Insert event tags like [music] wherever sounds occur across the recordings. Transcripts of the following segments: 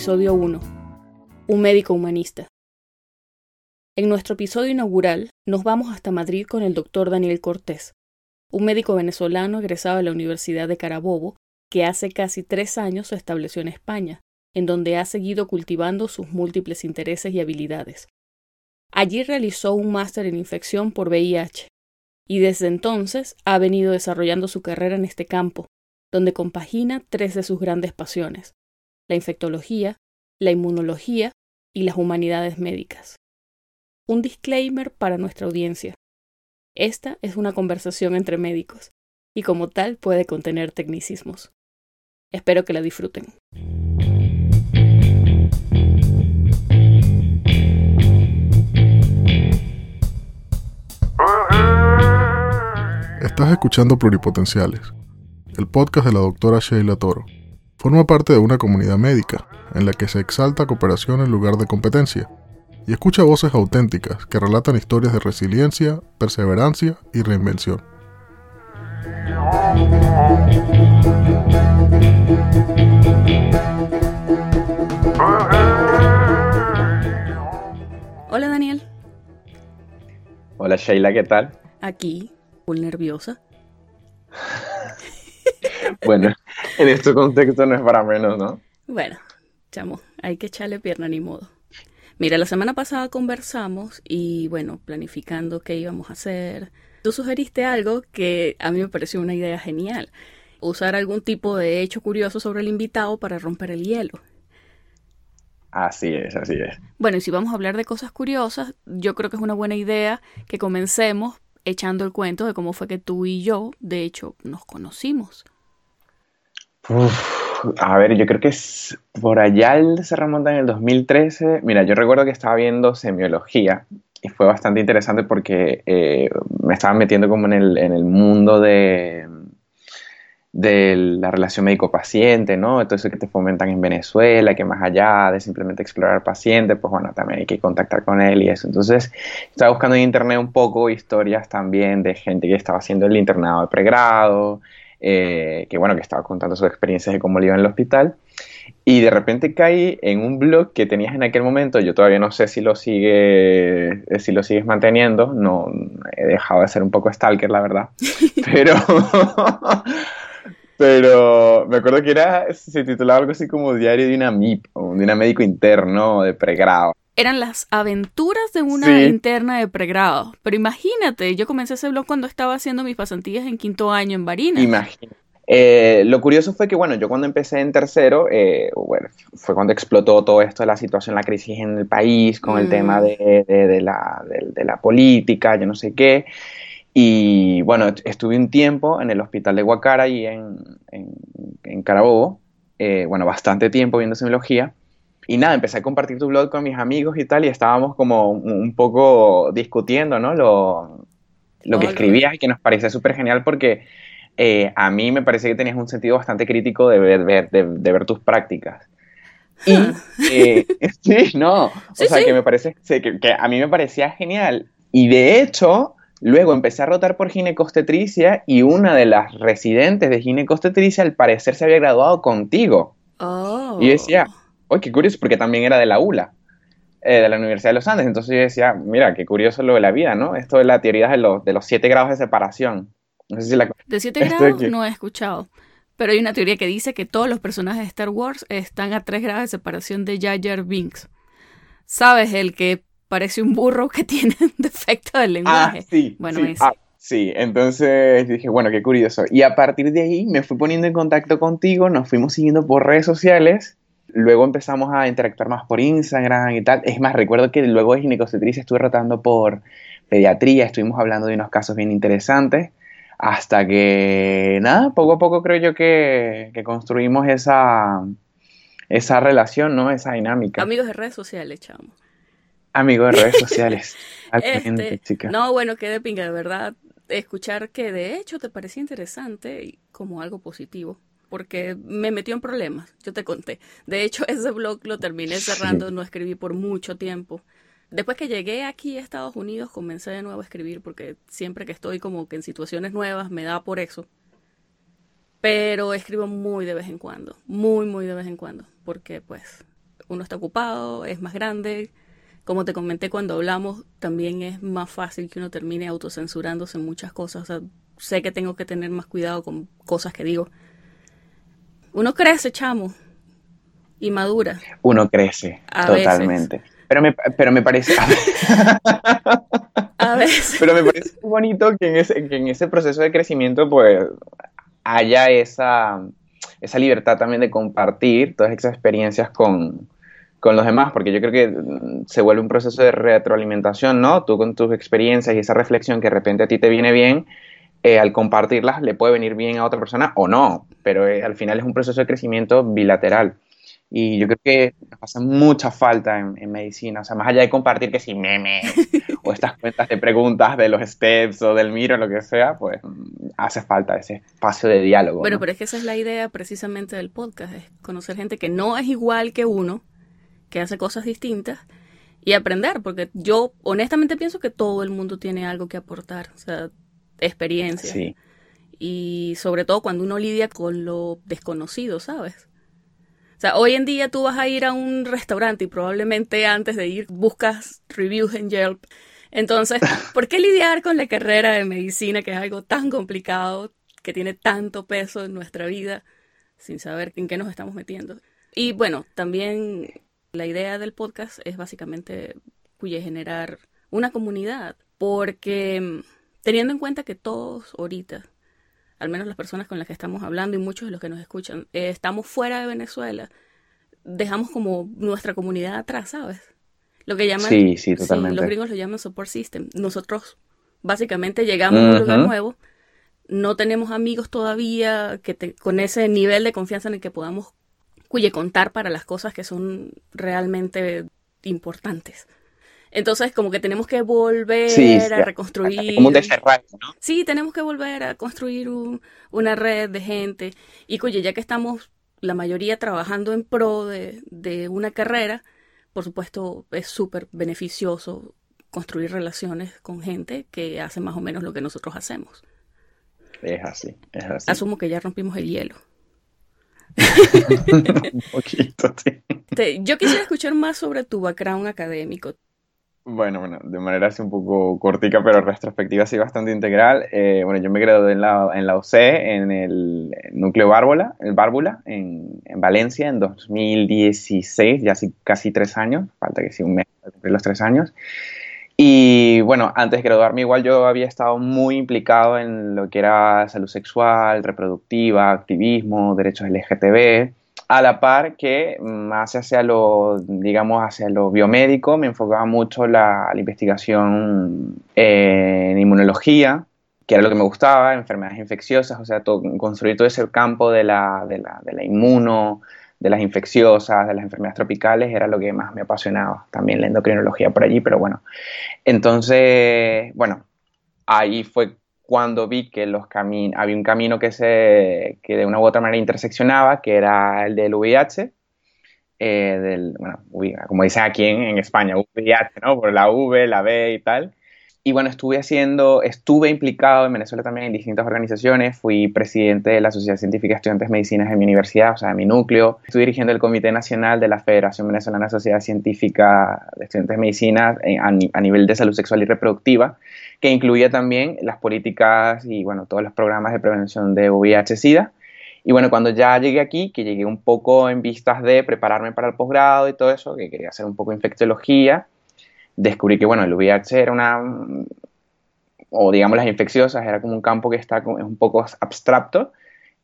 Episodio 1. Un médico humanista. En nuestro episodio inaugural nos vamos hasta Madrid con el doctor Daniel Cortés, un médico venezolano egresado de la Universidad de Carabobo que hace casi tres años se estableció en España, en donde ha seguido cultivando sus múltiples intereses y habilidades. Allí realizó un máster en infección por VIH y desde entonces ha venido desarrollando su carrera en este campo, donde compagina tres de sus grandes pasiones, la infectología, la inmunología y las humanidades médicas. Un disclaimer para nuestra audiencia. Esta es una conversación entre médicos y como tal puede contener tecnicismos. Espero que la disfruten. Estás escuchando Pluripotenciales, el podcast de la doctora Sheila Toro. Forma parte de una comunidad médica en la que se exalta cooperación en lugar de competencia y escucha voces auténticas que relatan historias de resiliencia, perseverancia y reinvención. Hola Daniel. Hola Sheila, ¿qué tal? Aquí, muy nerviosa. [laughs] bueno, en este contexto no es para menos, ¿no? Bueno, chamo, hay que echarle pierna ni modo. Mira, la semana pasada conversamos y bueno, planificando qué íbamos a hacer. Tú sugeriste algo que a mí me pareció una idea genial. Usar algún tipo de hecho curioso sobre el invitado para romper el hielo. Así es, así es. Bueno, y si vamos a hablar de cosas curiosas, yo creo que es una buena idea que comencemos echando el cuento de cómo fue que tú y yo, de hecho, nos conocimos. A ver, yo creo que por allá se remonta en el 2013. Mira, yo recuerdo que estaba viendo semiología y fue bastante interesante porque eh, me estaba metiendo como en el, en el mundo de, de la relación médico-paciente, ¿no? Todo eso que te fomentan en Venezuela, que más allá de simplemente explorar paciente, pues bueno, también hay que contactar con él y eso. Entonces, estaba buscando en internet un poco historias también de gente que estaba haciendo el internado de pregrado, eh, que bueno, que estaba contando sus experiencias de cómo le iba en el hospital. Y de repente caí en un blog que tenías en aquel momento, yo todavía no sé si lo sigue, si lo sigues manteniendo, no he dejado de ser un poco stalker, la verdad. [laughs] Pero Pero me acuerdo que era, se titulaba algo así como Diario de una MIP, o de una médico interno de pregrado. Eran las aventuras de una interna de pregrado. Pero imagínate, yo comencé ese blog cuando estaba haciendo mis pasantías en quinto año en Barinas. Imagínate. Eh, lo curioso fue que, bueno, yo cuando empecé en tercero, eh, bueno, fue cuando explotó todo esto de la situación, la crisis en el país, con el mm. tema de, de, la, de, la, política, yo no sé qué. Y bueno, estuve un tiempo en el hospital de Guacara y en, en, Carabobo, eh, bueno, bastante tiempo viendo semiología. Y nada, empecé a compartir tu blog con mis amigos y tal, y estábamos como un poco discutiendo, ¿no? Lo, lo que escribías y que nos parecía súper genial porque eh, a mí me parece que tenías un sentido bastante crítico de ver, de, ver tus prácticas. Y, eh, [laughs] sí, no, o sea, que me parece, que, que, a mí me parecía genial. Y de hecho, Luego empecé a rotar por ginecostetricia y una de las residentes de ginecostetricia al parecer se había graduado contigo. Oh. Y yo decía, ¡ay, qué curioso! Porque también era de la ULA, eh, de la Universidad de los Andes. Entonces yo decía, mira, qué curioso lo de la vida, ¿no? Esto es la teoría de los, de los siete grados de separación. No sé si la... De siete grados no he escuchado. Pero hay una teoría que dice que todos los personajes de Star Wars están a tres grados de separación de Jar Jar Binks. ¿Sabes? El que parece un burro que [laughs] tiene un defecto del lenguaje. Ah, sí. Bueno, sí, ah, sí, entonces dije, bueno, qué curioso. Y a partir de ahí me fui poniendo en contacto contigo, nos fuimos siguiendo por redes sociales. Luego empezamos a interactuar más por Instagram y tal. Es más, recuerdo que luego de ginecostetricia estuve rotando por pediatría, estuvimos hablando de unos casos bien interesantes. Hasta que, nada, poco a poco creo yo que, que construimos esa, esa relación, ¿no? Esa dinámica. Amigos de redes sociales, chamo. Amigo de redes sociales. [laughs] este, No, bueno, qué de pinga, de verdad. Escuchar que de hecho te parecía interesante y como algo positivo. Porque me metió en problemas, yo te conté. De hecho, [laughs] ese blog lo terminé cerrando, no escribí por mucho tiempo. Después que llegué aquí a Estados Unidos, comencé de nuevo a escribir porque siempre que estoy como que en situaciones nuevas me da por eso. Pero escribo muy de vez en cuando, muy, muy de vez en cuando, porque pues uno está ocupado, es más grande. Como te comenté cuando hablamos, también es más fácil que uno termine autocensurándose en muchas cosas. O sea, sé que tengo que tener más cuidado con cosas que digo. Uno crece, chamo, y madura. Uno crece, totalmente. Pero me, pero me parece... A veces. [laughs] Pero me parece bonito que en, ese, que en ese proceso de crecimiento pues haya esa, esa libertad también de compartir todas esas experiencias con, con los demás, porque yo creo que se vuelve un proceso de retroalimentación, ¿no? Tú con tus experiencias y esa reflexión que de repente a ti te viene bien, eh, al compartirlas le puede venir bien a otra persona o no, pero eh, al final es un proceso de crecimiento bilateral. Y yo creo que pasa mucha falta en, medicina, o sea, más allá de compartir que si memes [laughs] o estas cuentas de preguntas de los steps o del miro, lo que sea, pues hace falta ese espacio de diálogo. Bueno, pero es que esa es la idea precisamente del podcast, es conocer gente que no es igual que uno, que hace cosas distintas y aprender, porque yo honestamente pienso que todo el mundo tiene algo que aportar, o sea, experiencia. Sí. Y sobre todo cuando uno lidia con lo desconocido, ¿sabes? O sea, hoy en día tú vas a ir a un restaurante y probablemente antes de ir buscas reviews en Yelp. Entonces, [laughs] ¿por qué lidiar con la carrera de medicina, que es algo tan complicado, que tiene tanto peso en nuestra vida, sin saber en qué nos estamos metiendo? Y bueno, también la idea del podcast es básicamente cuya generar una comunidad, porque teniendo en cuenta que todos ahorita al menos las personas con las que estamos hablando y muchos de los que nos escuchan, eh, estamos fuera de Venezuela, dejamos como nuestra comunidad atrás, ¿sabes? Lo que llaman, sí, sí, totalmente. los gringos lo llaman support system. Nosotros básicamente llegamos a un lugar nuevo, no tenemos amigos todavía que con ese nivel de confianza en el que podamos cuye contar para las cosas que son realmente importantes. Entonces, como que tenemos que volver a reconstruir. Como un ¿no? Sí, tenemos que volver a construir una red de gente. Y, oye, ya que estamos la mayoría trabajando en pro de, de una carrera, por supuesto, es súper beneficioso construir relaciones con gente que hace más o menos lo que nosotros hacemos. Es así, es así. Asumo que ya rompimos el hielo. [laughs] un poquito, sí. Yo quisiera escuchar más sobre tu background académico. Bueno, bueno, de manera así un poco cortica, pero retrospectiva sí bastante integral. Eh, bueno, yo me gradué en la, en la en el núcleo Bárbula, el Bárbula, en, en, Valencia, en 2016, ya así casi tres años, falta que sí un mes para cumplir los tres años. Y bueno, antes de graduarme igual yo había estado muy implicado en lo que era salud sexual, reproductiva, activismo, derechos LGTB a la par que más hacia lo, digamos, hacia lo biomédico, me enfocaba mucho la, investigación en inmunología, que era lo que me gustaba, enfermedades infecciosas, o sea, construir todo ese campo de la, de la, de la inmuno, de las infecciosas, de las enfermedades tropicales, era lo que más me apasionaba. También la endocrinología por allí, pero bueno. Entonces, bueno, ahí fue cuando vi que los había un camino que, se, que de una u otra manera interseccionaba, que era el del VIH, eh, del, bueno, como dicen aquí en, España, VIH, ¿no? Por la V, la B y tal. Y bueno, estuve haciendo, estuve implicado en Venezuela también en distintas organizaciones, fui presidente de la Sociedad Científica de Estudiantes de Medicina en mi universidad, o sea, en mi núcleo. Estuve dirigiendo el Comité Nacional de la Federación Venezolana de Sociedad Científica de Estudiantes de Medicina eh, a nivel de salud sexual y reproductiva que incluía también las políticas y bueno, todos los programas de prevención de VIH-Sida. Y bueno, cuando ya llegué aquí, que llegué un poco en vistas de prepararme para el posgrado y todo eso, que quería hacer un poco de infectología, descubrí que bueno, el VIH era una, o digamos las infecciosas, era como un campo que está un poco abstracto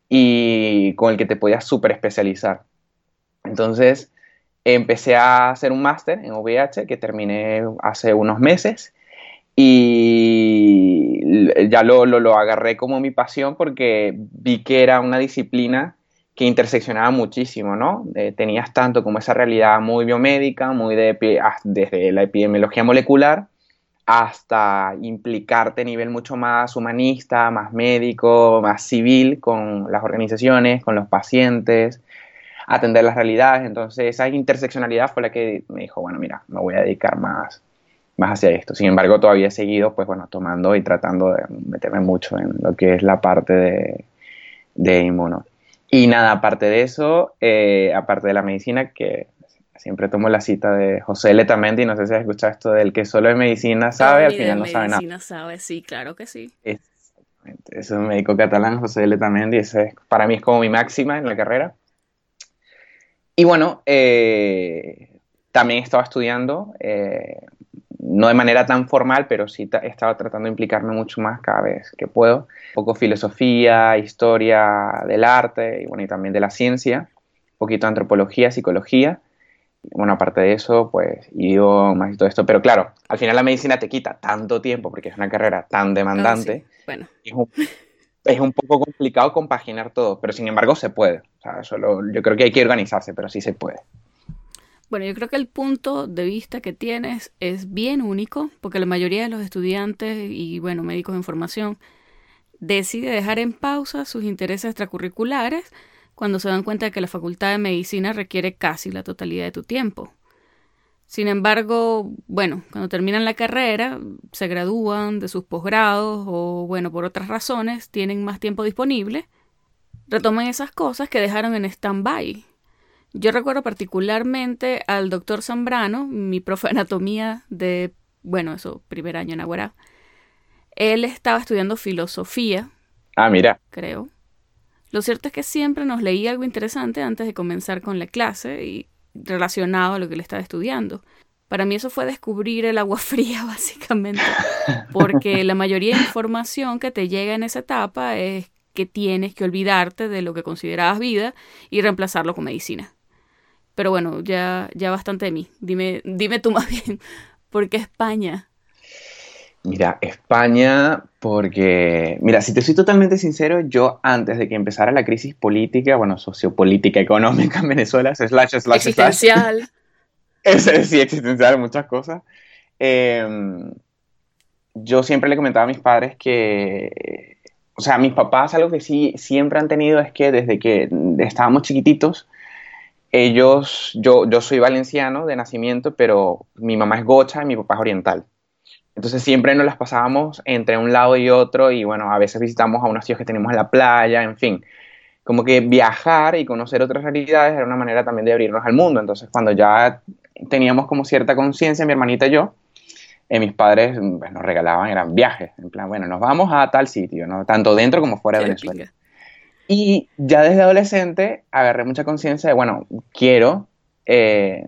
y con el que te podías súper especializar. Entonces empecé a hacer un máster en VIH que terminé hace unos meses y ya lo, lo, agarré como mi pasión porque vi que era una disciplina que interseccionaba muchísimo, ¿no? tenías tanto como esa realidad muy biomédica, muy de, desde la epidemiología molecular, hasta implicarte a nivel mucho más humanista, más médico, más civil con las organizaciones, con los pacientes, atender las realidades. Entonces esa interseccionalidad fue la que me dijo, bueno, mira, me voy a dedicar más, más hacia esto. Sin embargo, todavía he seguido, pues bueno, tomando y tratando de meterme mucho en lo que es la parte de, de inmuno. Y nada, aparte de eso, eh, aparte de la medicina, que Siempre tomo la cita de José Letamendi, no sé si has escuchado esto del que solo de medicina sabe, al final no sabe nada. medicina sabe, sí, claro que sí. Exactamente. Es un médico catalán, José Letamendi, ese para mí es como mi máxima en la carrera. Y bueno, eh, también estaba estudiando, eh, no de manera tan formal, pero sí estaba tratando de implicarme mucho más cada vez que puedo. Un poco filosofía, historia del arte y bueno, y también de la ciencia, un poquito antropología, psicología bueno, aparte de eso, pues idiomas y todo esto. Pero claro, al final la medicina te quita tanto tiempo porque es una carrera tan demandante. Ah, bueno. Es un, poco complicado compaginar todo, pero sin embargo se puede. O sea, solo, yo creo que hay que organizarse, pero sí se puede. Bueno, yo creo que el punto de vista que tienes es bien único, porque la mayoría de los estudiantes y, bueno, médicos de formación decide dejar en pausa sus intereses extracurriculares cuando se dan cuenta de que la facultad de medicina requiere casi la totalidad de tu tiempo. Sin embargo, bueno, cuando terminan la carrera, se gradúan de sus posgrados o, bueno, por otras razones, tienen más tiempo disponible, retoman esas cosas que dejaron en stand-by. Yo recuerdo particularmente al doctor Zambrano, mi profe de anatomía de, bueno, eso, primer año en Aguará. Él estaba estudiando filosofía. Ah, mira. Creo. Lo cierto es que siempre nos leía algo interesante antes de comenzar con la clase y relacionado a lo que le estaba estudiando. Para mí eso fue descubrir el agua [laughs] fría, básicamente, porque la mayoría de información que te llega en esa etapa es que tienes que olvidarte de lo que considerabas vida y reemplazarlo con medicina. Pero bueno, ya, ya bastante de mí. Dime, dime tú [laughs] más bien, ¿por qué España? Mira, España, porque, mira, si te soy totalmente sincero, yo antes de que empezara la crisis política, bueno, sociopolítica, económica en Venezuela, slash, slash, existencial. [laughs] sí, existencial, muchas cosas. Em, yo siempre le comentaba a mis padres que, o sea, mis papás algo que sí siempre han tenido es que desde que estábamos chiquititos, ellos, yo, yo soy valenciano de nacimiento, pero mi mamá es gocha y mi papá es oriental. Entonces siempre nos las pasábamos entre un lado y otro y bueno, a veces visitamos a unos tíos que tenemos en la playa, en fin. Como que viajar y conocer otras realidades era una manera también de abrirnos al mundo. Entonces cuando ya teníamos como cierta conciencia, mi hermanita y yo, eh, mis padres pues, nos regalaban, eran viajes, en plan, bueno, nos vamos a tal sitio, ¿no? tanto dentro como fuera de Venezuela. Y ya desde adolescente agarré mucha conciencia de, bueno, quiero eh,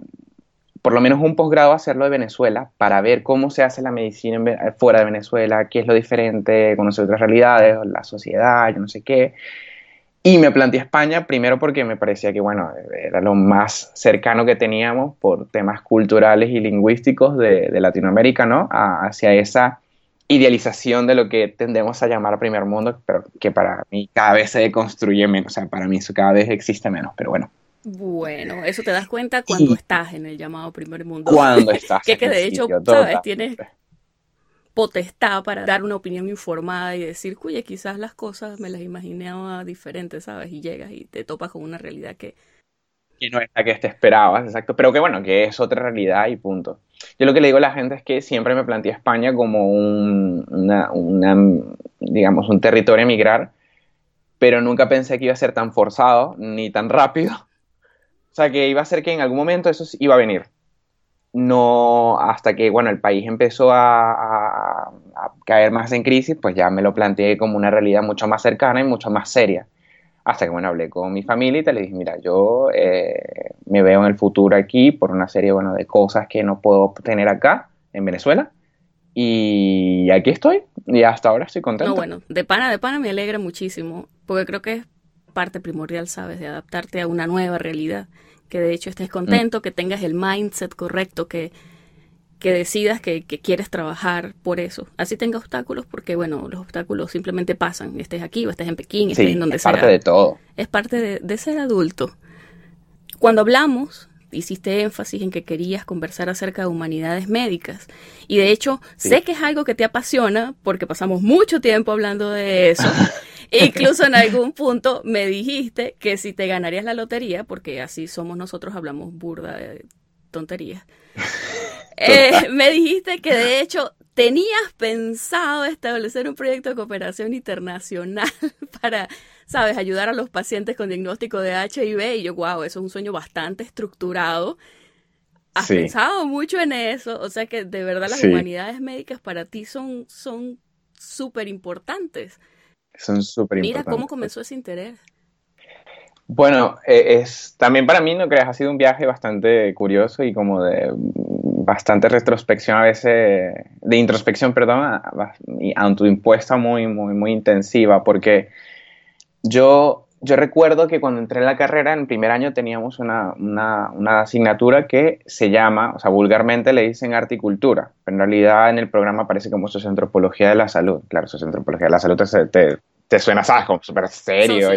por lo menos un posgrado hacerlo de Venezuela para ver cómo se hace la medicina fuera de Venezuela, qué es lo diferente, conocer otras realidades, la sociedad, yo no sé qué. Y me planteé España primero porque me parecía que, bueno, era lo más cercano que teníamos por temas culturales y lingüísticos de, Latinoamérica, ¿no? hacia esa idealización de lo que tendemos a llamar primer mundo, pero que para mí cada vez se deconstruye menos, o sea, para mí eso cada vez existe menos, pero bueno. Bueno, eso te das cuenta cuando estás en el llamado primer mundo. Cuando [laughs] estás. que, que de hecho, sabes, tienes potestad para dar una opinión informada y decir, oye, quizás las cosas me las imaginaba diferentes, ¿sabes? Y llegas y te topas con una realidad que... Que no es la que te esperabas, exacto. Pero que bueno, que es otra realidad y punto. Yo lo que le digo a la gente es que siempre me planteé España como un, digamos, un territorio a emigrar, pero nunca pensé que iba a ser tan forzado ni tan rápido o sea, que iba a ser que en algún momento eso iba a venir. No, hasta que, bueno, el país empezó a, caer más en crisis, pues ya me lo planteé como una realidad mucho más cercana y mucho más seria. Hasta que, bueno, hablé con mi familia y te le dije, mira, yo eh, me veo en el futuro aquí por una serie, bueno, de cosas que no puedo tener acá, en Venezuela. Y aquí estoy, y hasta ahora estoy contento. No, bueno, de pana, de pana me alegra muchísimo, porque creo que es parte primordial, ¿sabes? De adaptarte a una nueva realidad. Que de hecho estés contento, que tengas el mindset correcto, que, que decidas que, quieres trabajar por eso. Así tenga obstáculos, porque bueno, los obstáculos simplemente pasan. Estés aquí o estés en Pekín, estés en donde sea. Es parte de todo. Es parte de, ser adulto. Cuando hablamos, hiciste énfasis en que querías conversar acerca de humanidades médicas. Y de hecho, sé que es algo que te apasiona porque pasamos mucho tiempo hablando de eso. [laughs] Incluso en algún punto me dijiste que si te ganarías la lotería, porque así somos nosotros, hablamos burda de tonterías. Eh, [laughs] me dijiste que de hecho tenías pensado establecer un proyecto de cooperación internacional [laughs] para, sabes, ayudar a los pacientes con diagnóstico de HIV y yo, wow, eso es un sueño bastante estructurado. has pensado mucho en eso, o sea que de verdad las humanidades médicas para ti son son súper importantes. Son súper importantes. Mira cómo comenzó ese interés. Bueno, eh, es también para mí, no creas, ha sido un viaje bastante curioso y como de bastante retrospección a veces, de introspección, perdón, y autoimpuesta muy, muy, muy intensiva, porque yo, yo recuerdo que cuando entré en la carrera, en el primer año teníamos una, una, una asignatura que se llama, o sea, vulgarmente le dicen arte y cultura, pero en realidad en el programa aparece como socioantropología de la salud. Claro, socioantropología de la salud te, te, te suena, ¿sabes? Como súper serio.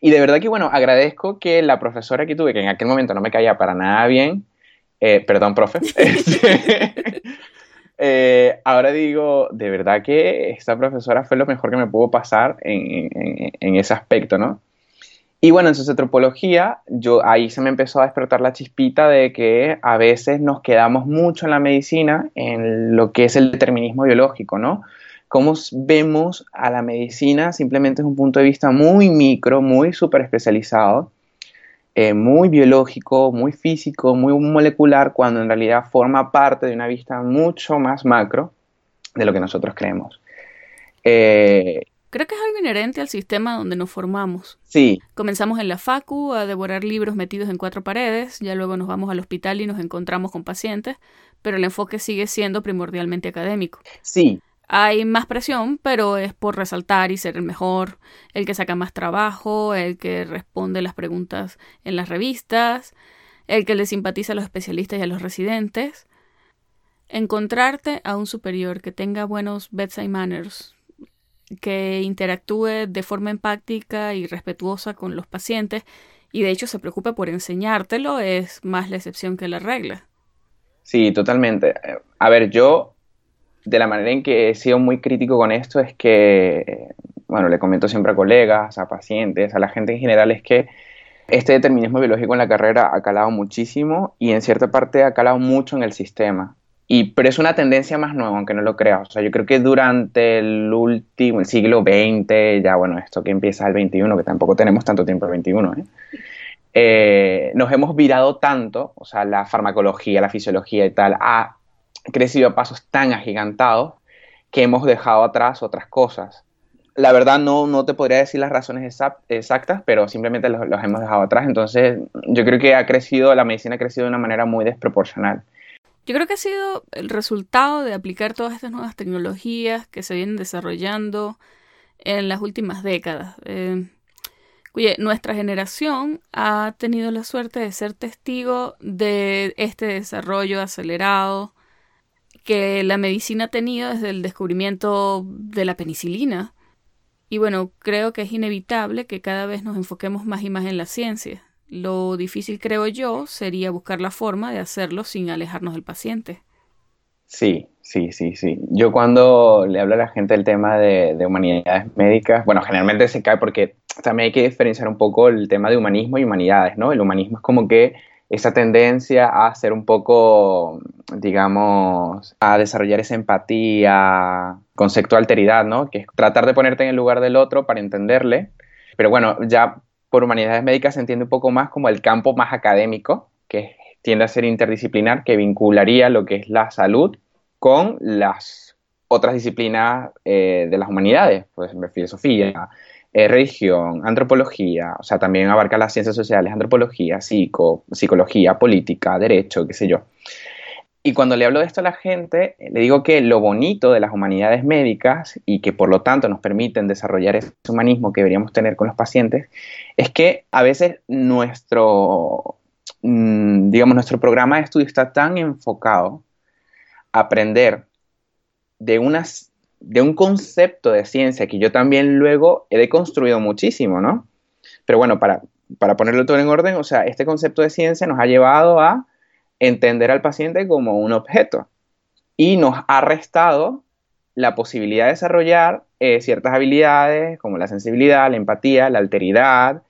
Y de verdad que, bueno, agradezco que la profesora que tuve, que en aquel momento no me caía para nada bien, eh, perdón, profe, [laughs] este, eh, ahora digo, de verdad que esta profesora fue lo mejor que me pudo pasar en, en, ese aspecto, ¿no? Y bueno, en sociotropología, yo ahí se me empezó a despertar la chispita de que a veces nos quedamos mucho en la medicina, en lo que es el determinismo biológico, ¿no? cómo vemos a la medicina simplemente desde un punto de vista muy micro, muy súper especializado, eh, muy biológico, muy físico, muy molecular, cuando en realidad forma parte de una vista mucho más macro de lo que nosotros creemos. Eh, Creo que es algo inherente al sistema donde nos formamos. Sí. Comenzamos en la facu a devorar libros metidos en cuatro paredes, ya luego nos vamos al hospital y nos encontramos con pacientes, pero el enfoque sigue siendo primordialmente académico. Sí, hay más presión, pero es por resaltar y ser el mejor, el que saca más trabajo, el que responde las preguntas en las revistas, el que le simpatiza a los especialistas y a los residentes. Encontrarte a un superior que tenga buenos bedside manners, que interactúe de forma empática y respetuosa con los pacientes y de hecho se preocupe por enseñártelo es más la excepción que la regla. Sí, totalmente. A ver, yo de la manera en que he sido muy crítico con esto es que, bueno, le comento siempre a colegas, a pacientes, a la gente en general, es que este determinismo biológico en la carrera ha calado muchísimo y en cierta parte ha calado mucho en el sistema. Y, pero es una tendencia más nueva, aunque no lo creas. O sea, yo creo que durante el último, el siglo XX, ya bueno, esto que empieza el XXI, que tampoco tenemos tanto tiempo el XXI, ¿eh? Eh, nos hemos virado tanto, o sea, la farmacología, la fisiología y tal, a crecido a pasos tan agigantados que hemos dejado atrás otras cosas. La verdad no, no te podría decir las razones exactas, pero simplemente los, hemos dejado atrás. Entonces yo creo que ha crecido, la medicina ha crecido de una manera muy desproporcional. Yo creo que ha sido el resultado de aplicar todas estas nuevas tecnologías que se vienen desarrollando en las últimas décadas. Eh, nuestra generación ha tenido la suerte de ser testigo de este desarrollo acelerado que la medicina ha tenido desde el descubrimiento de la penicilina. Y bueno, creo que es inevitable que cada vez nos enfoquemos más y más en la ciencia. Lo difícil, creo yo, sería buscar la forma de hacerlo sin alejarnos del paciente. Sí, sí, sí, sí. Yo cuando le hablo a la gente del tema de, de, humanidades médicas, bueno, generalmente se cae porque también hay que diferenciar un poco el tema de humanismo y humanidades, ¿no? El humanismo es como que esa tendencia a ser un poco, digamos, a desarrollar esa empatía, concepto de alteridad, ¿no? Que es tratar de ponerte en el lugar del otro para entenderle. Pero bueno, ya por humanidades médicas se entiende un poco más como el campo más académico, que tiende a ser interdisciplinar, que vincularía lo que es la salud con las otras disciplinas eh, de las humanidades, pues filosofía, eh, religión, antropología, o sea, también abarca las ciencias sociales, antropología, psico, psicología, política, derecho, qué sé yo. Y cuando le hablo de esto a la gente, le digo que lo bonito de las humanidades médicas y que por lo tanto nos permiten desarrollar ese humanismo que deberíamos tener con los pacientes, es que a veces nuestro, mm, digamos, nuestro programa de estudio está tan enfocado a aprender de unas de un concepto de ciencia que yo también luego he deconstruido muchísimo, ¿no? Pero bueno, para, para ponerlo todo en orden, o sea, este concepto de ciencia nos ha llevado a entender al paciente como un objeto y nos ha restado la posibilidad de desarrollar eh, ciertas habilidades como la sensibilidad, la empatía, la alteridad,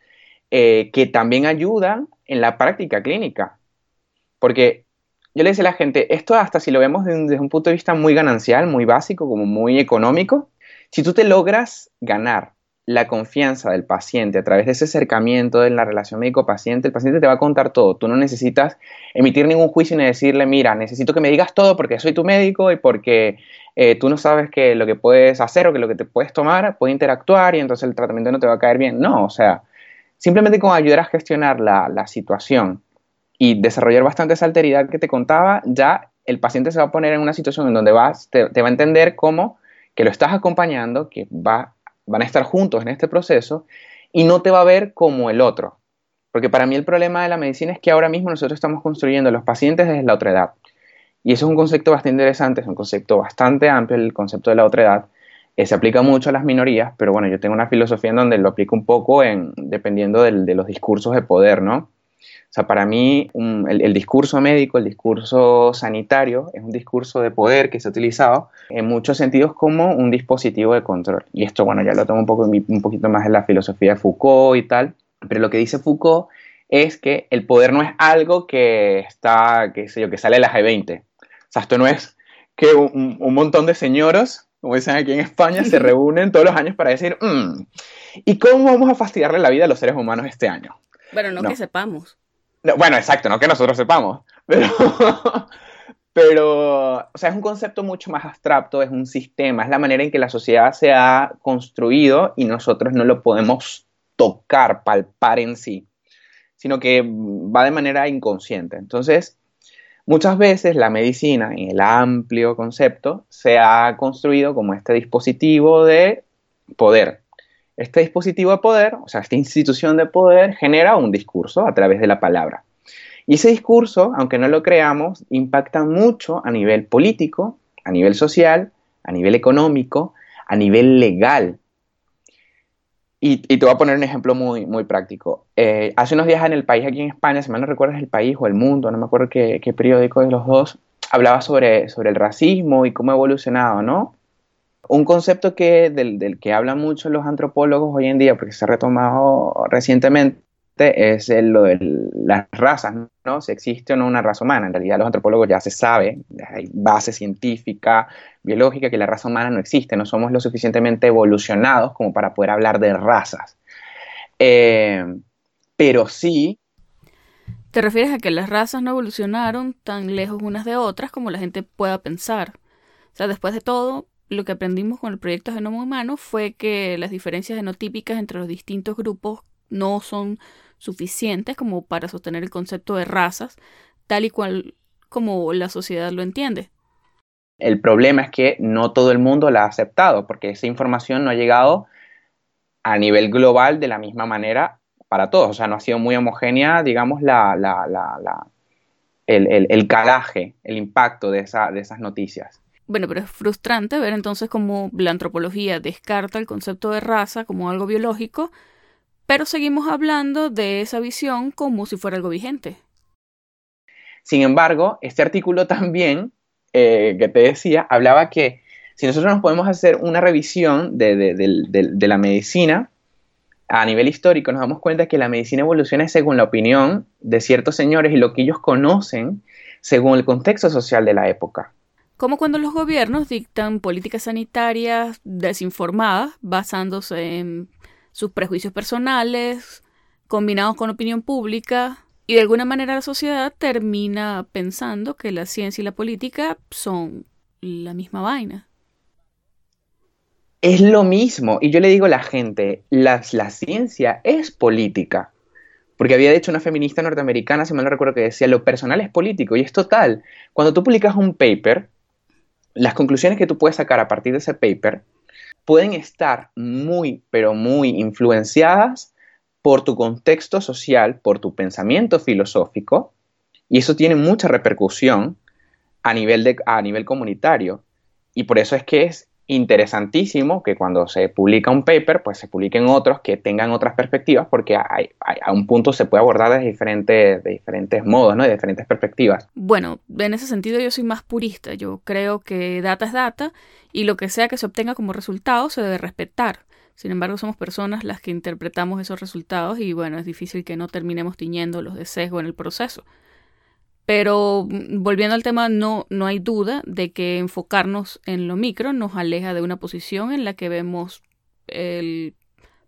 eh, que también ayudan en la práctica clínica. Porque yo le decía a la gente, esto hasta si lo vemos desde un, punto de vista muy ganancial, muy básico, como muy económico, si tú te logras ganar la confianza del paciente, a través de ese acercamiento en la relación médico-paciente, el paciente te va a contar todo. Tú no necesitas emitir ningún juicio ni decirle, mira, necesito que me digas todo porque soy tu médico y porque eh, tú no sabes que lo que puedes hacer o que lo que te puedes tomar puede interactuar y entonces el tratamiento no te va a caer bien. No, o sea, simplemente con ayudar a gestionar la, la situación y desarrollar bastante esa alteridad que te contaba, ya el paciente se va a poner en una situación en donde vas, te, va a entender cómo que lo estás acompañando, que va van a estar juntos en este proceso y no te va a ver como el otro. Porque para mí el problema de la medicina es que ahora mismo nosotros estamos construyendo los pacientes desde la otra edad. Y eso es un concepto bastante interesante, es un concepto bastante amplio, el concepto de la otra edad. Eh, se aplica mucho a las minorías, pero bueno, yo tengo una filosofía en donde lo aplico un poco en, dependiendo de los discursos de poder, ¿no? O sea, para mí el, discurso médico, el discurso sanitario, es un discurso de poder que se ha utilizado en muchos sentidos como un dispositivo de control. Y esto, bueno, ya lo tomo un, poco, un poquito más en la filosofía de Foucault y tal. Pero lo que dice Foucault es que el poder no es algo que está, qué sé yo, que sale de la G20. O sea, esto no es que un, montón de señoros, como dicen aquí en España, se [laughs] reúnen todos los años para decir, mm, ¿y cómo vamos a fastidiarle la vida a los seres humanos este año? Bueno, no. que sepamos bueno, exacto, no que nosotros sepamos, [laughs] pero, pero, o sea, es un concepto mucho más abstracto, es un sistema, es la manera en que la sociedad se ha construido y nosotros no lo podemos tocar, palpar en sí, sino que va de manera inconsciente. Entonces, muchas veces la medicina, en el amplio concepto, se ha construido como este dispositivo de poder, este dispositivo de poder, o sea, esta institución de poder, genera un discurso a través de la palabra. Y ese discurso, aunque no lo creamos, impacta mucho a nivel político, a nivel social, a nivel económico, a nivel legal. Y, te voy a poner un ejemplo muy, muy práctico. Eh, hace unos días en el país, aquí en España, si mal no recuerdas el país o el mundo, no me acuerdo qué, qué periódico de los dos, hablaba sobre, sobre el racismo y cómo ha evolucionado, ¿no? Un concepto que, del, que hablan mucho los antropólogos hoy en día, porque se ha retomado recientemente, es lo de las razas, ¿no? Si existe o no una raza humana. En realidad los antropólogos ya se sabe, hay base científica, biológica, que la raza humana no existe, no somos lo suficientemente evolucionados como para poder hablar de razas. Eh, pero sí... ¿Te refieres a que las razas no evolucionaron tan lejos unas de otras como la gente pueda pensar? O sea, después de todo, lo que aprendimos con el proyecto Genoma Humano fue que las diferencias genotípicas entre los distintos grupos no son suficientes como para sostener el concepto de razas, tal y cual como la sociedad lo entiende. El problema es que no todo el mundo la ha aceptado, porque esa información no ha llegado a nivel global de la misma manera para todos. O sea, no ha sido muy homogénea, digamos, la, la, la, el, el, calaje, el impacto de, esa, de esas noticias. Bueno, pero es frustrante ver entonces cómo la antropología descarta el concepto de raza como algo biológico, pero seguimos hablando de esa visión como si fuera algo vigente. Sin embargo, este artículo también, eh, que te decía, hablaba que si nosotros nos podemos hacer una revisión de, de, la medicina a nivel histórico, nos damos cuenta que la medicina evoluciona según la opinión de ciertos señores y lo que ellos conocen según el contexto social de la época como cuando los gobiernos dictan políticas sanitarias desinformadas basándose en sus prejuicios personales, combinados con opinión pública, y de alguna manera la sociedad termina pensando que la ciencia y la política son la misma vaina. Es lo mismo, y yo le digo a la gente, la, la ciencia es política. Porque había de hecho una feminista norteamericana, si mal no recuerdo, que decía, lo personal es político, y es total. Cuando tú publicas un paper, las conclusiones que tú puedes sacar a partir de ese paper pueden estar muy, pero muy influenciadas por tu contexto social, por tu pensamiento filosófico, y eso tiene mucha repercusión a nivel, de, a nivel comunitario. Y por eso es que es interesantísimo que cuando se publica un paper, pues se publiquen otros que tengan otras perspectivas, porque a un punto se puede abordar de diferentes, de diferentes modos, ¿no? de diferentes perspectivas. Bueno, en ese sentido yo soy más purista. Yo creo que data es data y lo que sea que se obtenga como resultado se debe respetar. Sin embargo, somos personas las que interpretamos esos resultados y bueno, es difícil que no terminemos tiñendo los de sesgo en el proceso. Pero mm, volviendo al tema, no, no hay duda de que enfocarnos en lo micro nos aleja de una posición en la que vemos el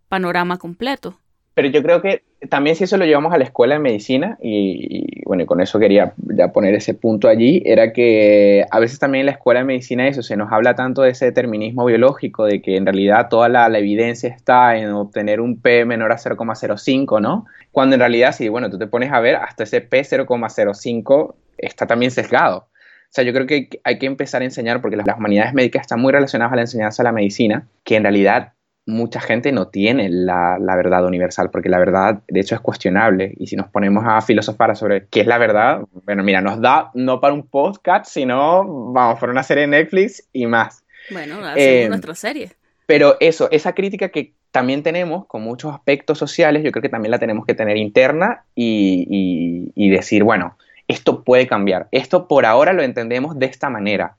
panorama completo. Pero yo creo que también si eso lo llevamos a la escuela de medicina, y, bueno, con eso quería ya poner ese punto allí, era que a veces también en la escuela de medicina eso, se nos habla tanto de ese determinismo biológico, de que en realidad toda la, evidencia está en obtener un P menor a 0,05, ¿no? Cuando en realidad, si bueno, tú te pones a ver, hasta ese P 0,05 está también sesgado. O sea, yo creo que hay que empezar a enseñar, porque las, las humanidades médicas están muy relacionadas a la enseñanza de la medicina, que en realidad mucha gente no tiene la, verdad universal, porque la verdad, de hecho, es cuestionable. Y si nos ponemos a filosofar sobre qué es la verdad, bueno, mira, nos da no para un podcast, sino, vamos, para una serie de Netflix y más. Bueno, hacemos eh, nuestra serie. Pero eso, esa crítica que también tenemos con muchos aspectos sociales, yo creo que también la tenemos que tener interna y, y decir, bueno, esto puede cambiar. Esto por ahora lo entendemos de esta manera,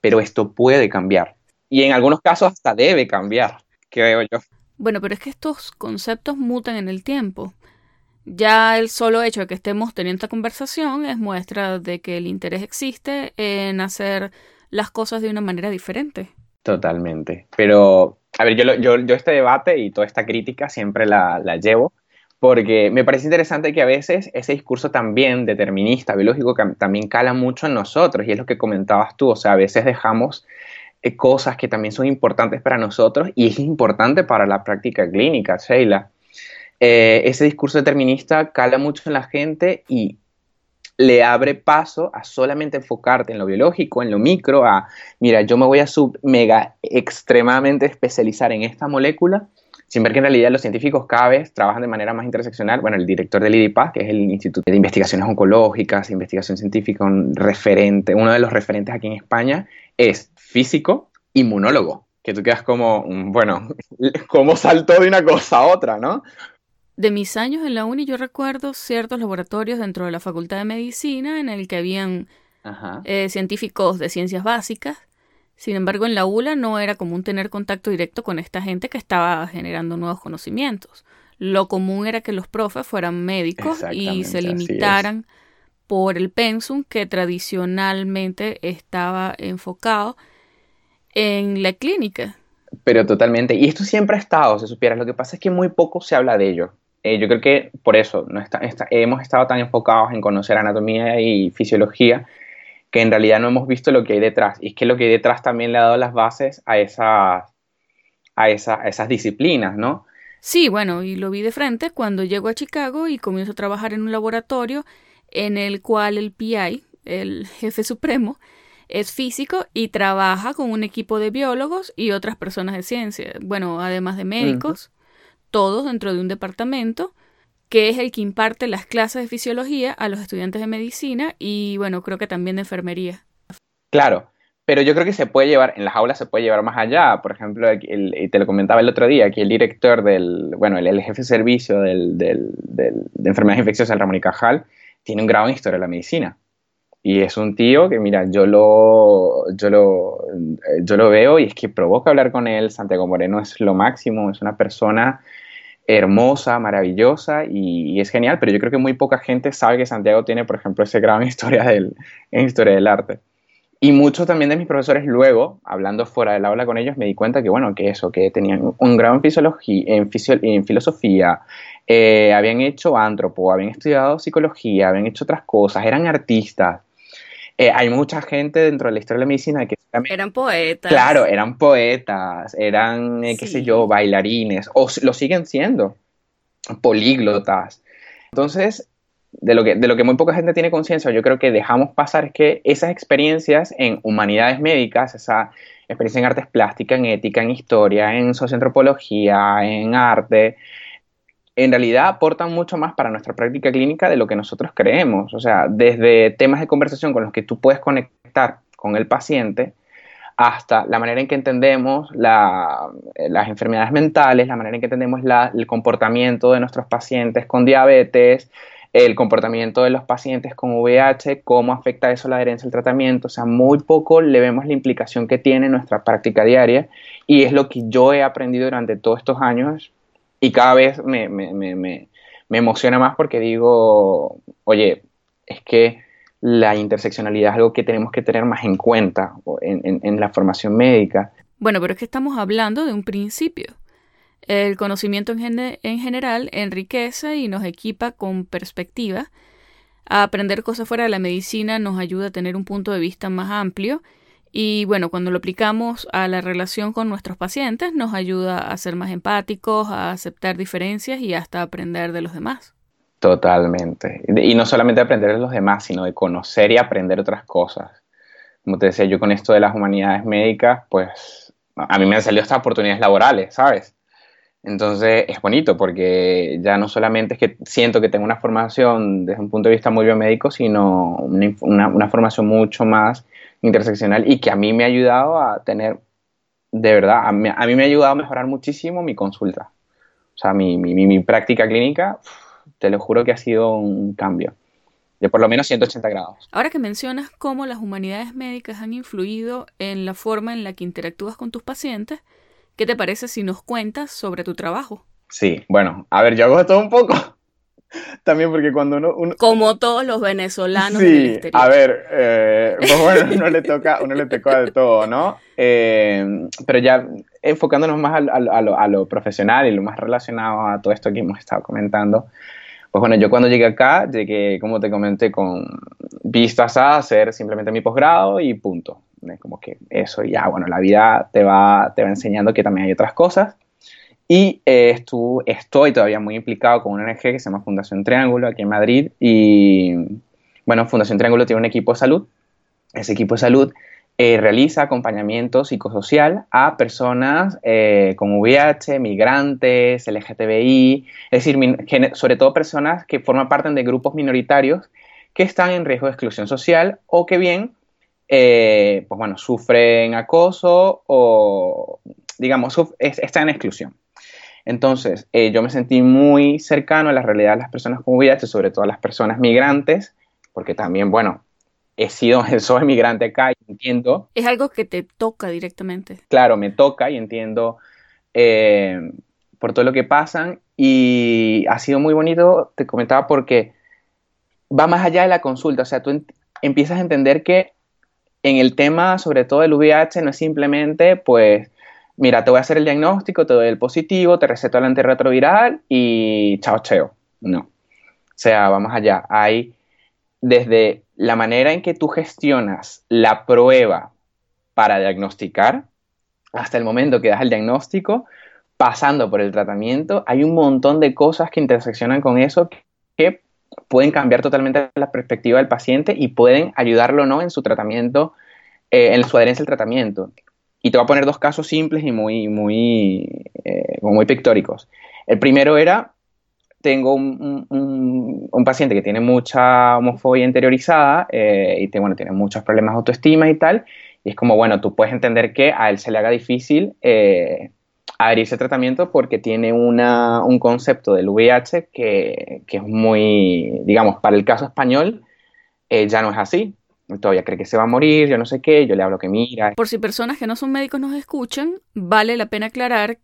pero esto puede cambiar. Y en algunos casos hasta debe cambiar creo yo. Bueno, pero es que estos conceptos mutan en el tiempo. Ya el solo hecho de que estemos teniendo esta conversación es muestra de que el interés existe en hacer las cosas de una manera diferente. Totalmente. Pero, a ver, yo, yo, yo este debate y toda esta crítica siempre la, la llevo porque me parece interesante que a veces ese discurso también determinista, biológico, también cala mucho en nosotros, y es lo que comentabas tú, o sea, a veces dejamos cosas que también son importantes para nosotros y es importante para la práctica clínica, Sheila. Eh, ese discurso determinista cala mucho en la gente y le abre paso a solamente enfocarte en lo biológico, en lo micro, a, mira, yo me voy a sub mega extremadamente especializar en esta molécula, sin ver que en realidad los científicos cada vez trabajan de manera más interseccional. Bueno, el director del IDIPA, que es el Instituto de Investigaciones Oncológicas, Investigación Científica, un referente, uno de los referentes aquí en España, es físico, inmunólogo, que tú quedas como, mm, bueno, [laughs] ¿cómo saltó de una cosa a otra, no? De mis años en la uni yo recuerdo ciertos laboratorios dentro de la Facultad de Medicina en el que habían eh, científicos de ciencias básicas. Sin embargo, en la ULA no era común tener contacto directo con esta gente que estaba generando nuevos conocimientos. Lo común era que los profes fueran médicos y se limitaran por el pensum que tradicionalmente estaba enfocado en la clínica. Pero totalmente. Y esto siempre ha estado, si supieras. Lo que pasa es que muy poco se habla de ello. Eh, yo creo que por eso no está, hemos estado tan enfocados en conocer anatomía y fisiología que en realidad no hemos visto lo que hay detrás. Y es que lo que hay detrás también le ha dado las bases a esas, a, esa, a esas disciplinas, ¿no? Sí, bueno, y lo vi de frente cuando llego a Chicago y comienzo a trabajar en un laboratorio en el cual el PI, el jefe supremo, es físico y trabaja con un equipo de biólogos y otras personas de ciencia, bueno, además de médicos, todos dentro de un departamento que es el que imparte las clases de fisiología a los estudiantes de medicina y bueno, creo que también de enfermería. Claro, pero yo creo que se puede llevar, en las aulas se puede llevar más allá. Por ejemplo, te lo comentaba el otro día, aquí el director del, bueno, el, jefe de servicio del, de enfermedades infecciosas, Ramón y Cajal, tiene un grado en historia de la medicina. Y es un tío que, mira, yo lo, yo lo, yo lo veo y es que provoca hablar con él. Santiago Moreno es lo máximo, es una persona hermosa, maravillosa y, es genial, pero yo creo que muy poca gente sabe que Santiago tiene, por ejemplo, ese grado en [laughs] historia del, historia del arte. Y muchos también de mis profesores luego, hablando fuera del aula con ellos, me di cuenta que, bueno, que eso, que tenían un grado en, fisiología, en, en filosofía, eh, habían hecho antropo, habían estudiado psicología, habían hecho otras cosas, eran artistas. Eh, hay mucha gente dentro de la historia de la medicina que eran poetas. Claro, eran poetas, eran, eh, qué sé yo, bailarines, o lo siguen siendo, políglotas. Entonces, de lo, que, de lo que muy poca gente tiene conciencia, yo creo que dejamos pasar es que esas experiencias en humanidades médicas, esa experiencia en artes plásticas, en ética, en historia, en socioantropología, en arte, en realidad aportan mucho más para nuestra práctica clínica de lo que nosotros creemos. O sea, desde temas de conversación con los que tú puedes conectar con el paciente hasta la manera en que entendemos las enfermedades mentales, la manera en que entendemos el comportamiento de nuestros pacientes con diabetes, el comportamiento de los pacientes con VIH, cómo afecta eso la adherencia al tratamiento. O sea, muy poco le vemos la implicación que tiene en nuestra práctica diaria y es lo que yo he aprendido durante todos estos años y cada vez me, me, me, me, emociona más porque digo, oye, es que la interseccionalidad es algo que tenemos que tener más en cuenta en, en, la formación médica. Bueno, pero es que estamos hablando de un principio. El conocimiento en, en general enriquece y nos equipa con perspectiva. Aprender cosas fuera de la medicina nos ayuda a tener un punto de vista más amplio y bueno, cuando lo aplicamos a la relación con nuestros pacientes nos ayuda a ser más empáticos, a aceptar diferencias y hasta aprender de los demás. Totalmente. Y no solamente aprender de los demás, sino de conocer y aprender otras cosas. Como te decía, yo con esto de las humanidades médicas, pues a mí me han salido estas oportunidades laborales, ¿sabes? Entonces es bonito porque ya no solamente es que siento que tengo una formación desde un punto de vista muy biomédico, sino una, formación mucho más interseccional y que a mí me ha ayudado a tener, de verdad, a mí, me ha ayudado a mejorar muchísimo mi consulta. O sea, mi, mi práctica clínica te lo juro que ha sido un cambio de por lo menos 180 grados. Ahora que mencionas cómo las humanidades médicas han influido en la forma en la que interactúas con tus pacientes, ¿qué te parece si nos cuentas sobre tu trabajo? Sí, bueno, a ver, yo hago todo un poco. [laughs] También porque cuando uno, Como todos los venezolanos sí, A ver, eh, [laughs] pues bueno, uno le toca, uno le toca de todo, ¿no? Eh, pero ya enfocándonos más a, lo, profesional y lo más relacionado a todo esto que hemos estado comentando, pues bueno, yo cuando llegué acá, llegué, como te comenté, con vistas a hacer simplemente mi posgrado y punto. Como que eso, ya, bueno, la vida te va, te va enseñando que también hay otras cosas. Y eh, estoy todavía muy implicado con una ONG que se llama Fundación Triángulo aquí en Madrid. Y bueno, Fundación Triángulo tiene un equipo de salud. Ese equipo de salud eh, realiza acompañamiento psicosocial a personas eh, con VIH, migrantes, LGTBI, es decir, sobre todo personas que forman parte de grupos minoritarios que están en riesgo de exclusión social o que bien, pues bueno, sufren acoso o, digamos, están en exclusión. Entonces, yo me sentí muy cercano a la realidad de las personas con VIH, sobre todo a las personas migrantes, porque también, bueno, he sido, [laughs] soy migrante acá y entiendo. Es algo que te toca directamente. Claro, me toca y entiendo eh, por todo lo que pasan y ha sido muy bonito, te comentaba, porque va más allá de la consulta, o sea, tú empiezas a entender que en el tema, sobre todo del VIH, no es simplemente, pues, mira, te voy a hacer el diagnóstico, te doy el positivo, te receto el antirretroviral y chao, cheo. No. O sea, vamos allá. Hay desde la manera en que tú gestionas la prueba para diagnosticar hasta el momento que das el diagnóstico, pasando por el tratamiento, hay un montón de cosas que interseccionan con eso que pueden cambiar totalmente la perspectiva del paciente y pueden ayudarlo o no en su tratamiento, eh, en su adherencia al tratamiento. Y te voy a poner dos casos simples y muy, muy, eh, muy pictóricos. El primero era tengo un, un, paciente que tiene mucha homofobia interiorizada eh, y bueno, tiene muchos problemas de autoestima y tal, y es como, bueno, tú puedes entender que a él se le haga difícil eh, adherirse al tratamiento porque tiene una, un concepto del VIH que, que, es muy, digamos, para el caso español eh, ya no es así. Todavía cree que se va a morir, yo no sé qué, yo le hablo que mira. Por si personas que no son médicos nos escuchan, vale la pena aclarar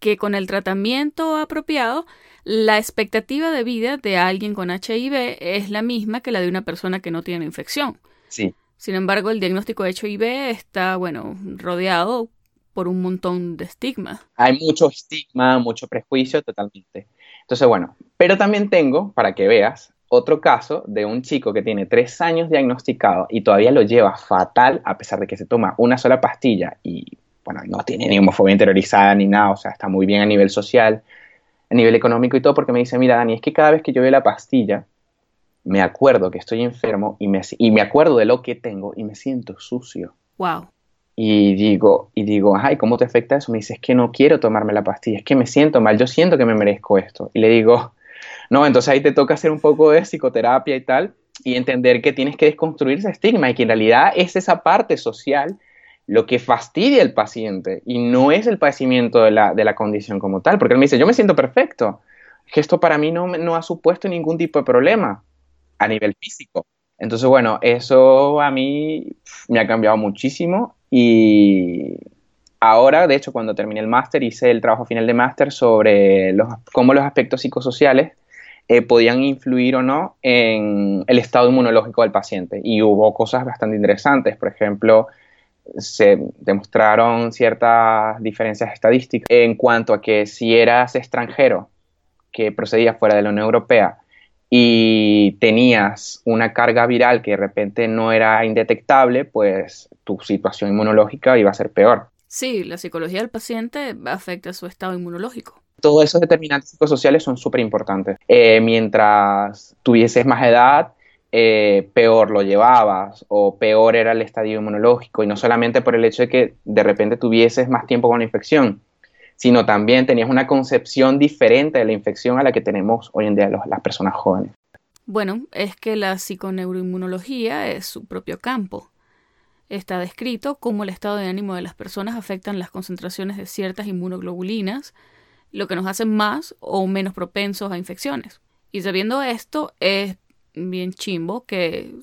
que con el tratamiento apropiado la expectativa de vida de alguien con HIV es la misma que la de una persona que no tiene infección. Sí. Sin embargo, el diagnóstico de HIV está, bueno, rodeado por un montón de estigma. Hay mucho estigma, mucho prejuicio, totalmente. Entonces, bueno, pero también tengo, para que veas, otro caso de un chico que tiene tres años diagnosticado y todavía lo lleva fatal a pesar de que se toma una sola pastilla y, bueno, no tiene ni homofobia interiorizada ni nada, o sea, está muy bien a nivel social, a nivel económico y todo, porque me dice, mira, Dani, es que cada vez que yo veo la pastilla, me acuerdo que estoy enfermo y me, y me acuerdo de lo que tengo y me siento sucio. Wow. Y digo, y digo, ay, ¿cómo te afecta eso? Me dice, es que no quiero tomarme la pastilla, es que me siento mal, yo siento que me merezco esto. Y le digo, no, entonces ahí te toca hacer un poco de psicoterapia y tal, y entender que tienes que desconstruir ese estigma y que en realidad es esa parte social lo que fastidia al paciente y no es el padecimiento de la, de la condición como tal, porque él me dice, yo me siento perfecto, esto para mí no, no ha supuesto ningún tipo de problema a nivel físico. Entonces, bueno, eso a mí me ha cambiado muchísimo y ahora, de hecho, cuando terminé el máster, hice el trabajo final de máster sobre los, cómo los aspectos psicosociales eh, podían influir o no en el estado inmunológico del paciente. Y hubo cosas bastante interesantes, por ejemplo, se demostraron ciertas diferencias estadísticas en cuanto a que si eras extranjero que procedía fuera de la Unión Europea y tenías una carga viral que de repente no era indetectable, pues tu situación inmunológica iba a ser peor. Sí, la psicología del paciente afecta su estado inmunológico. Todos esos determinantes psicosociales son súper importantes. Eh, mientras tuvieses más edad, eh, peor lo llevabas o peor era el estadio inmunológico y no solamente por el hecho de que de repente tuvieses más tiempo con la infección, sino también tenías una concepción diferente de la infección a la que tenemos hoy en día las personas jóvenes. Bueno, es que la psiconeuroinmunología es su propio campo. Está descrito cómo el estado de ánimo de las personas afectan las concentraciones de ciertas inmunoglobulinas, lo que nos hace más o menos propensos a infecciones. Y sabiendo esto, es bien chimbo que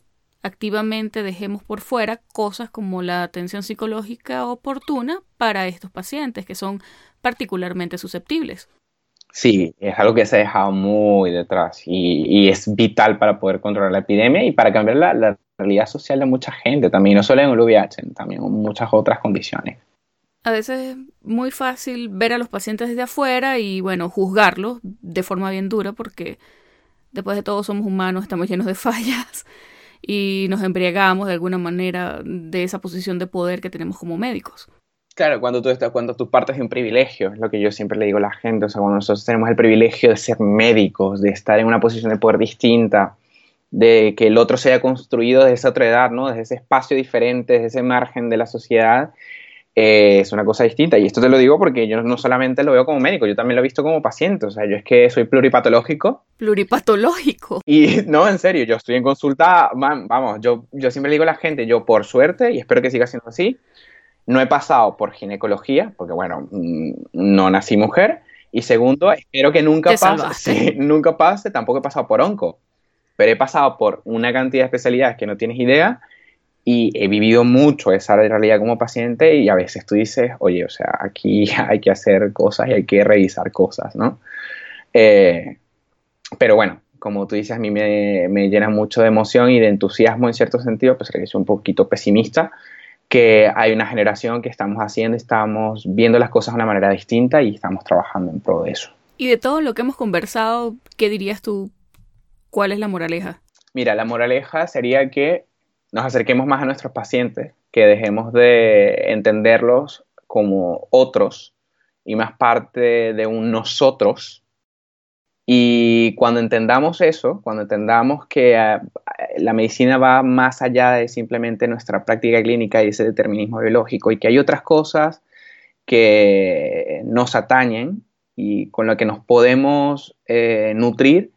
activamente dejemos por fuera cosas como la atención psicológica oportuna para estos pacientes que son particularmente susceptibles. Sí, es algo que se ha dejado muy detrás y, es vital para poder controlar la epidemia y para cambiar la, realidad social de mucha gente también, no solo en el VIH, también en muchas otras condiciones. A veces es muy fácil ver a los pacientes desde afuera y, bueno, juzgarlos de forma bien dura porque después de todo somos humanos, estamos llenos de [laughs] fallas y nos embriagamos de alguna manera de esa posición de poder que tenemos como médicos. Claro, cuando tú, estás, cuando tú partes de un privilegio, es lo que yo siempre le digo a la gente, o sea, cuando nosotros tenemos el privilegio de ser médicos, de estar en una posición de poder distinta, de que el otro se haya construido desde esa otra edad, ¿no? desde ese espacio diferente, desde ese margen de la sociedad, eh, es una cosa distinta. Y esto te lo digo porque yo no solamente lo veo como médico, yo también lo he visto como paciente. O sea, yo es que soy pluripatológico. Pluripatológico. Y [laughs] no, en serio, yo estoy en consulta, vamos, yo, yo siempre le digo a la gente, yo por suerte, y espero que siga siendo así, no he pasado por ginecología, porque bueno, mm, no nací mujer. Y segundo, espero que nunca pase, [laughs] nunca pase, tampoco he pasado por onco, pero he pasado por una cantidad de especialidades que no tienes idea y he vivido mucho esa realidad como paciente y a veces tú dices, oye, o sea, aquí [laughs] hay que hacer cosas y hay que revisar cosas, ¿no? Eh, pero bueno, como tú dices, a mí me, me, llena mucho de emoción y de entusiasmo en cierto sentido, pues que soy un poquito pesimista, que hay una generación que estamos haciendo, estamos viendo las cosas de una manera distinta y estamos trabajando en pro de eso. Y de todo lo que hemos conversado, ¿qué dirías tú? ¿Cuál es la moraleja? Mira, la moraleja sería que nos acerquemos más a nuestros pacientes, que dejemos de entenderlos como otros y más parte de un nosotros. Y cuando entendamos eso, cuando entendamos que eh, la medicina va más allá de simplemente nuestra práctica clínica y ese determinismo biológico y que hay otras cosas que nos atañen y con lo que nos podemos eh, nutrir,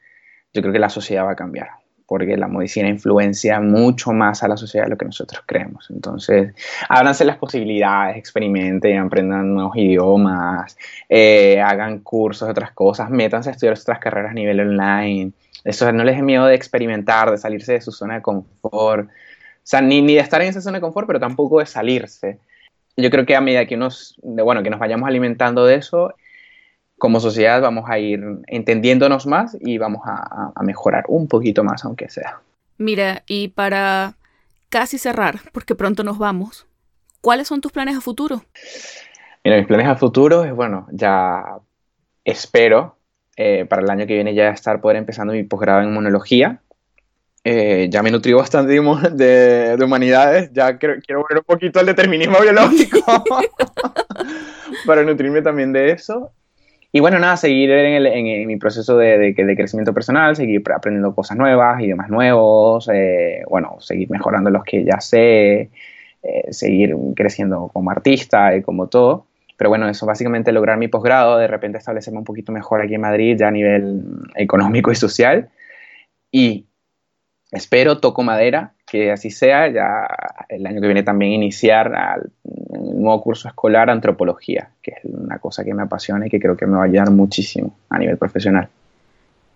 yo creo que la sociedad va a cambiar porque la medicina influencia mucho más a la sociedad de lo que nosotros creemos. Entonces, ábranse las posibilidades, experimenten, aprendan nuevos idiomas, eh, hagan cursos, otras cosas, métanse a estudiar otras carreras a nivel online. Eso no les dé miedo de experimentar, de salirse de su zona de confort. O sea, ni, ni de estar en esa zona de confort, pero tampoco de salirse. Yo creo que a medida que, unos, bueno, que nos vayamos alimentando de eso, como sociedad vamos a ir entendiéndonos más y vamos a, mejorar un poquito más, aunque sea. Mira, y para casi cerrar, porque pronto nos vamos, ¿cuáles son tus planes a futuro? Mira, mis planes a futuro es, bueno, ya espero eh, para el año que viene ya estar poder empezando mi posgrado en inmunología. Eh, ya me nutrí bastante [laughs] de, de humanidades, ya quiero, quiero volver un poquito al determinismo biológico [laughs] [laughs] para nutrirme también de eso. Y bueno, nada, seguir en, mi proceso de, crecimiento personal, seguir aprendiendo cosas nuevas, idiomas nuevos, eh, bueno, seguir mejorando los que ya sé, eh, seguir creciendo como artista y como todo. Pero bueno, eso básicamente lograr mi posgrado, de repente establecerme un poquito mejor aquí en Madrid, ya a nivel económico y social. Y espero, toco madera, que así sea, ya el año que viene también iniciar al, el nuevo curso escolar antropología, que es una cosa que me apasiona y que creo que me va a ayudar muchísimo a nivel profesional.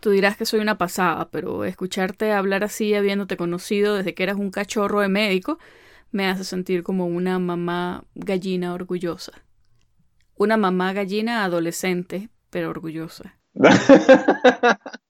Tú dirás que soy una pasada, pero escucharte hablar así, habiéndote conocido desde que eras un cachorro de médico, me hace sentir como una mamá gallina orgullosa. Una mamá gallina adolescente, pero orgullosa. [laughs]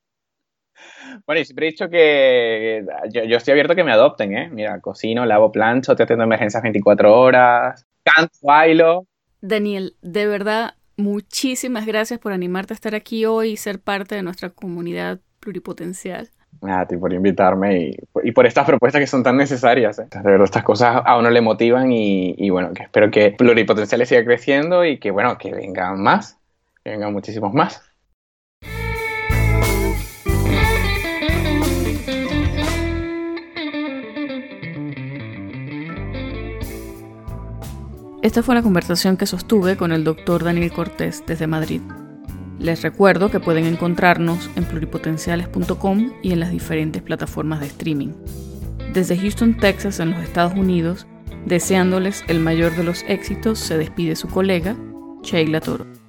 Bueno, y siempre he dicho que yo, estoy abierto a que me adopten, ¿eh? Mira, cocino, lavo plancho, te atiendo emergencias 24 horas, canto, bailo. Daniel, de verdad, muchísimas gracias por animarte a estar aquí hoy y ser parte de nuestra comunidad pluripotencial. A ti por invitarme y, por estas propuestas que son tan necesarias. ¿eh? De verdad, estas cosas a uno le motivan y, y bueno, que espero que Pluripotenciales siga creciendo y que, bueno, que vengan más, que vengan muchísimos más. Esta fue la conversación que sostuve con el doctor Daniel Cortés desde Madrid. Les recuerdo que pueden encontrarnos en pluripotenciales.com y en las diferentes plataformas de streaming. Desde Houston, Texas, en los Estados Unidos, deseándoles el mayor de los éxitos, se despide su colega, Sheila Toro.